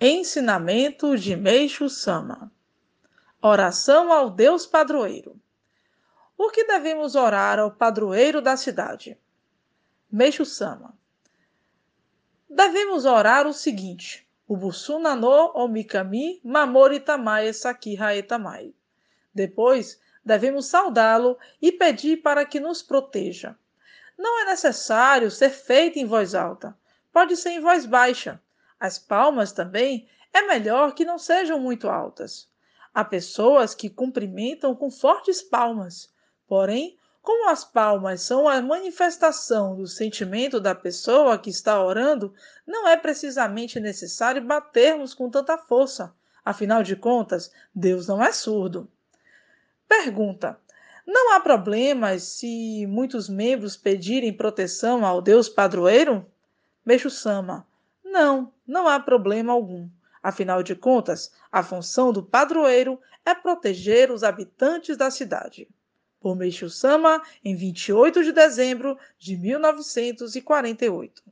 Ensinamento de Meixo Sama Oração ao Deus Padroeiro O que devemos orar ao padroeiro da cidade? Meixo Sama Devemos orar o seguinte: o Busunano Omikami Mamori Tamai Saki Haetamai. Depois, devemos saudá-lo e pedir para que nos proteja. Não é necessário ser feito em voz alta, pode ser em voz baixa as palmas também é melhor que não sejam muito altas. Há pessoas que cumprimentam com fortes palmas, porém, como as palmas são a manifestação do sentimento da pessoa que está orando, não é precisamente necessário batermos com tanta força. Afinal de contas, Deus não é surdo. Pergunta: Não há problemas se muitos membros pedirem proteção ao Deus padroeiro? Meixo Sama: não, não há problema algum. Afinal de contas, a função do padroeiro é proteger os habitantes da cidade. Por Meishu Sama, em 28 de dezembro de 1948.